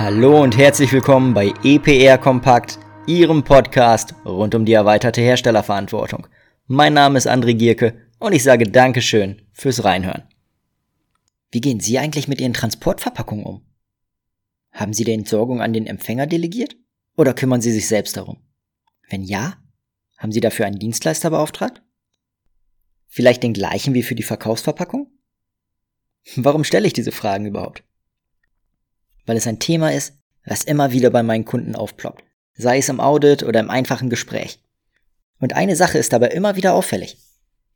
Hallo und herzlich willkommen bei EPR Kompakt, Ihrem Podcast rund um die erweiterte Herstellerverantwortung. Mein Name ist André Gierke und ich sage Dankeschön fürs Reinhören. Wie gehen Sie eigentlich mit Ihren Transportverpackungen um? Haben Sie die Entsorgung an den Empfänger delegiert oder kümmern Sie sich selbst darum? Wenn ja, haben Sie dafür einen Dienstleister beauftragt? Vielleicht den gleichen wie für die Verkaufsverpackung? Warum stelle ich diese Fragen überhaupt? Weil es ein Thema ist, was immer wieder bei meinen Kunden aufploppt, sei es im Audit oder im einfachen Gespräch. Und eine Sache ist dabei immer wieder auffällig.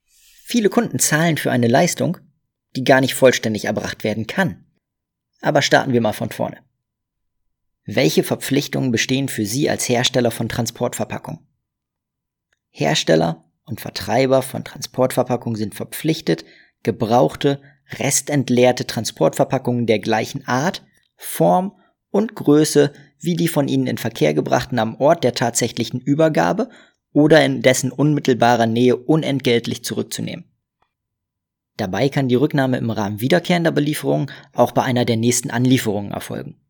Viele Kunden zahlen für eine Leistung, die gar nicht vollständig erbracht werden kann. Aber starten wir mal von vorne. Welche Verpflichtungen bestehen für Sie als Hersteller von Transportverpackungen? Hersteller und Vertreiber von Transportverpackungen sind verpflichtet, gebrauchte, restentleerte Transportverpackungen der gleichen Art, Form und Größe wie die von ihnen in Verkehr gebrachten am Ort der tatsächlichen Übergabe oder in dessen unmittelbarer Nähe unentgeltlich zurückzunehmen. Dabei kann die Rücknahme im Rahmen wiederkehrender Belieferungen auch bei einer der nächsten Anlieferungen erfolgen.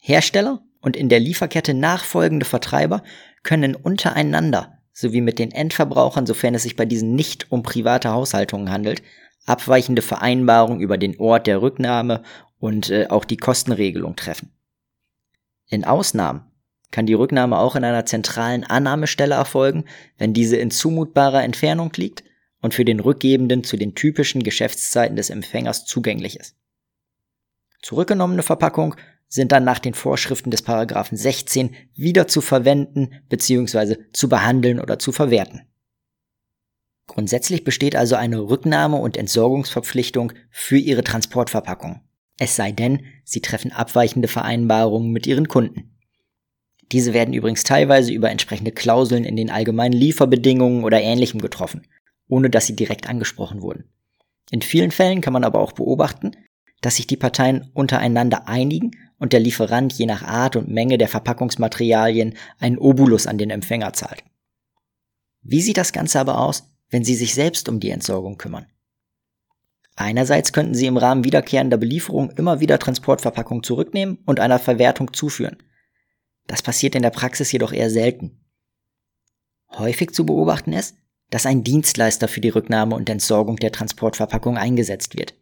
Hersteller und in der Lieferkette nachfolgende Vertreiber können untereinander sowie mit den Endverbrauchern, sofern es sich bei diesen nicht um private Haushaltungen handelt, abweichende Vereinbarungen über den Ort der Rücknahme und äh, auch die Kostenregelung treffen. In Ausnahmen kann die Rücknahme auch in einer zentralen Annahmestelle erfolgen, wenn diese in zumutbarer Entfernung liegt und für den Rückgebenden zu den typischen Geschäftszeiten des Empfängers zugänglich ist. Zurückgenommene Verpackung sind dann nach den Vorschriften des Paragraphen 16 wieder zu verwenden bzw. zu behandeln oder zu verwerten. Grundsätzlich besteht also eine Rücknahme- und Entsorgungsverpflichtung für Ihre Transportverpackung. Es sei denn, Sie treffen abweichende Vereinbarungen mit Ihren Kunden. Diese werden übrigens teilweise über entsprechende Klauseln in den allgemeinen Lieferbedingungen oder ähnlichem getroffen, ohne dass sie direkt angesprochen wurden. In vielen Fällen kann man aber auch beobachten, dass sich die Parteien untereinander einigen und der Lieferant je nach Art und Menge der Verpackungsmaterialien einen Obolus an den Empfänger zahlt. Wie sieht das Ganze aber aus, wenn Sie sich selbst um die Entsorgung kümmern? Einerseits könnten Sie im Rahmen wiederkehrender Belieferung immer wieder Transportverpackungen zurücknehmen und einer Verwertung zuführen. Das passiert in der Praxis jedoch eher selten. Häufig zu beobachten ist, dass ein Dienstleister für die Rücknahme und Entsorgung der Transportverpackung eingesetzt wird.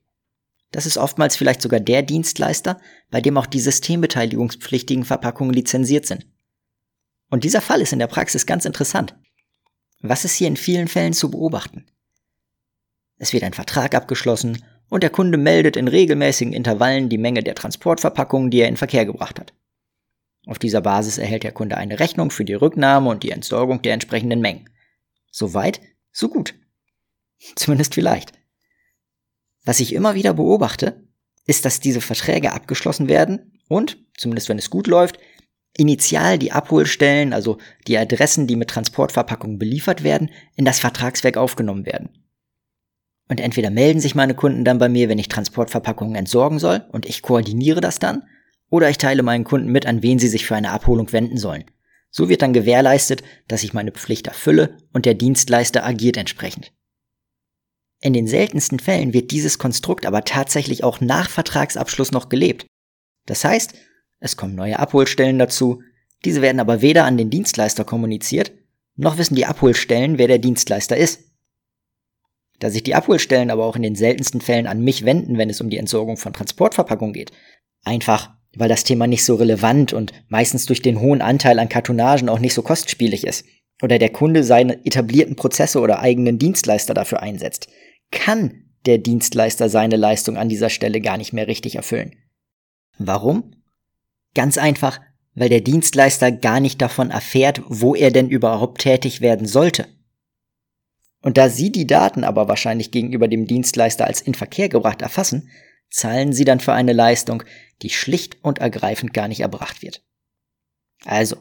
Das ist oftmals vielleicht sogar der Dienstleister, bei dem auch die systembeteiligungspflichtigen Verpackungen lizenziert sind. Und dieser Fall ist in der Praxis ganz interessant. Was ist hier in vielen Fällen zu beobachten? Es wird ein Vertrag abgeschlossen und der Kunde meldet in regelmäßigen Intervallen die Menge der Transportverpackungen, die er in Verkehr gebracht hat. Auf dieser Basis erhält der Kunde eine Rechnung für die Rücknahme und die Entsorgung der entsprechenden Mengen. So weit, so gut. Zumindest vielleicht. Was ich immer wieder beobachte, ist, dass diese Verträge abgeschlossen werden und, zumindest wenn es gut läuft, initial die Abholstellen, also die Adressen, die mit Transportverpackungen beliefert werden, in das Vertragswerk aufgenommen werden. Und entweder melden sich meine Kunden dann bei mir, wenn ich Transportverpackungen entsorgen soll, und ich koordiniere das dann, oder ich teile meinen Kunden mit, an wen sie sich für eine Abholung wenden sollen. So wird dann gewährleistet, dass ich meine Pflicht erfülle und der Dienstleister agiert entsprechend. In den seltensten Fällen wird dieses Konstrukt aber tatsächlich auch nach Vertragsabschluss noch gelebt. Das heißt, es kommen neue Abholstellen dazu, diese werden aber weder an den Dienstleister kommuniziert, noch wissen die Abholstellen, wer der Dienstleister ist. Da sich die Abholstellen aber auch in den seltensten Fällen an mich wenden, wenn es um die Entsorgung von Transportverpackungen geht, einfach weil das Thema nicht so relevant und meistens durch den hohen Anteil an Kartonagen auch nicht so kostspielig ist, oder der Kunde seine etablierten Prozesse oder eigenen Dienstleister dafür einsetzt, kann der Dienstleister seine Leistung an dieser Stelle gar nicht mehr richtig erfüllen. Warum? Ganz einfach, weil der Dienstleister gar nicht davon erfährt, wo er denn überhaupt tätig werden sollte. Und da Sie die Daten aber wahrscheinlich gegenüber dem Dienstleister als in Verkehr gebracht erfassen, zahlen Sie dann für eine Leistung, die schlicht und ergreifend gar nicht erbracht wird. Also,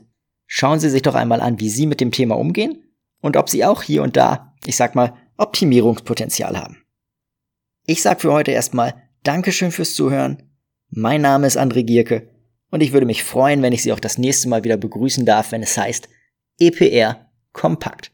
schauen Sie sich doch einmal an, wie Sie mit dem Thema umgehen und ob Sie auch hier und da, ich sag mal, Optimierungspotenzial haben. Ich sag für heute erstmal Dankeschön fürs Zuhören. Mein Name ist André Gierke und ich würde mich freuen, wenn ich Sie auch das nächste Mal wieder begrüßen darf, wenn es heißt EPR Kompakt.